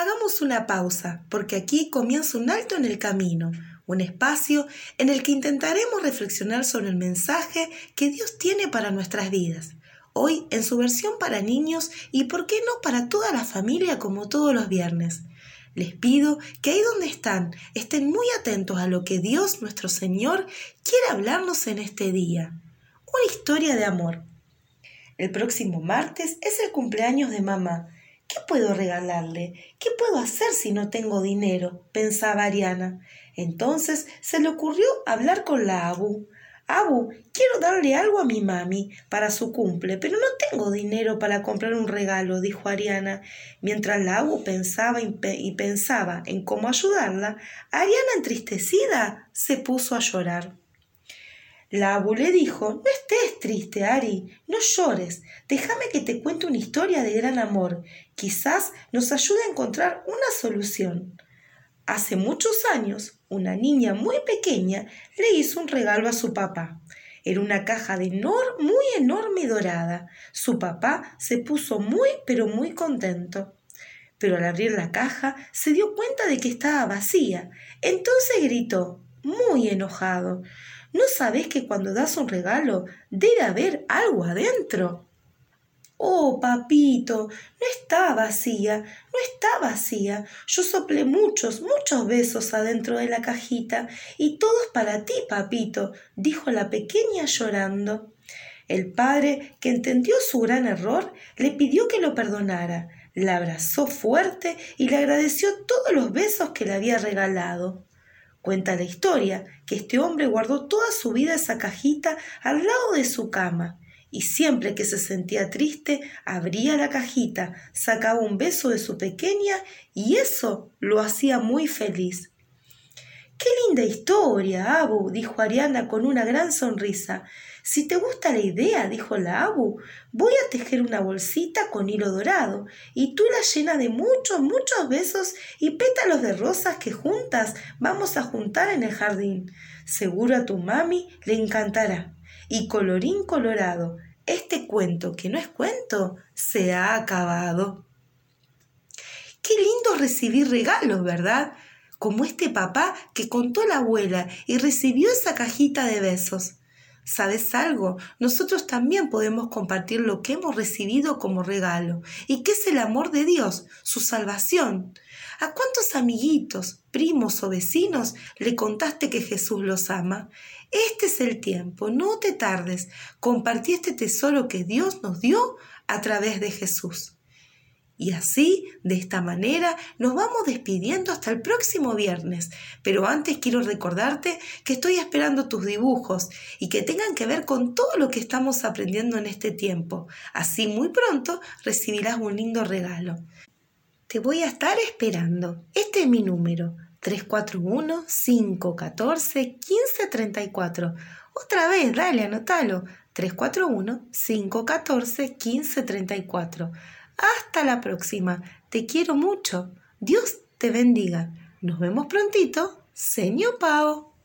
Hagamos una pausa, porque aquí comienza un alto en el camino, un espacio en el que intentaremos reflexionar sobre el mensaje que Dios tiene para nuestras vidas. Hoy en su versión para niños y por qué no para toda la familia como todos los viernes. Les pido que ahí donde están estén muy atentos a lo que Dios nuestro Señor quiere hablarnos en este día. Una historia de amor. El próximo martes es el cumpleaños de mamá ¿Qué puedo regalarle? ¿Qué puedo hacer si no tengo dinero? pensaba Ariana. Entonces se le ocurrió hablar con la Abu. Abu, quiero darle algo a mi mami para su cumple, pero no tengo dinero para comprar un regalo, dijo Ariana. Mientras la Abu pensaba y pensaba en cómo ayudarla, Ariana entristecida se puso a llorar. La abu le dijo, no estés triste, Ari, no llores, déjame que te cuente una historia de gran amor, quizás nos ayude a encontrar una solución. Hace muchos años, una niña muy pequeña le hizo un regalo a su papá. Era una caja de muy enorme y dorada. Su papá se puso muy pero muy contento. Pero al abrir la caja se dio cuenta de que estaba vacía. Entonces gritó, muy enojado ¿No sabes que cuando das un regalo debe haber algo adentro? Oh, papito, no está vacía, no está vacía. Yo soplé muchos, muchos besos adentro de la cajita, y todos para ti, papito, dijo la pequeña llorando. El padre, que entendió su gran error, le pidió que lo perdonara, la abrazó fuerte y le agradeció todos los besos que le había regalado. Cuenta la historia que este hombre guardó toda su vida esa cajita al lado de su cama y siempre que se sentía triste abría la cajita, sacaba un beso de su pequeña y eso lo hacía muy feliz. Qué linda historia, Abu, dijo Ariana con una gran sonrisa. Si te gusta la idea, dijo la Abu, voy a tejer una bolsita con hilo dorado y tú la llenas de muchos, muchos besos y pétalos de rosas que juntas vamos a juntar en el jardín. Seguro a tu mami le encantará. Y colorín colorado, este cuento que no es cuento se ha acabado. Qué lindo recibir regalos, ¿verdad? como este papá que contó la abuela y recibió esa cajita de besos. ¿Sabes algo? Nosotros también podemos compartir lo que hemos recibido como regalo y que es el amor de Dios, su salvación. ¿A cuántos amiguitos, primos o vecinos le contaste que Jesús los ama? Este es el tiempo, no te tardes. Compartí este tesoro que Dios nos dio a través de Jesús. Y así, de esta manera, nos vamos despidiendo hasta el próximo viernes. Pero antes quiero recordarte que estoy esperando tus dibujos y que tengan que ver con todo lo que estamos aprendiendo en este tiempo. Así muy pronto recibirás un lindo regalo. Te voy a estar esperando. Este es mi número. 341-514-1534. Otra vez, dale, anótalo. 341-514-1534. Hasta la próxima. Te quiero mucho. Dios te bendiga. Nos vemos prontito. Señor Pao.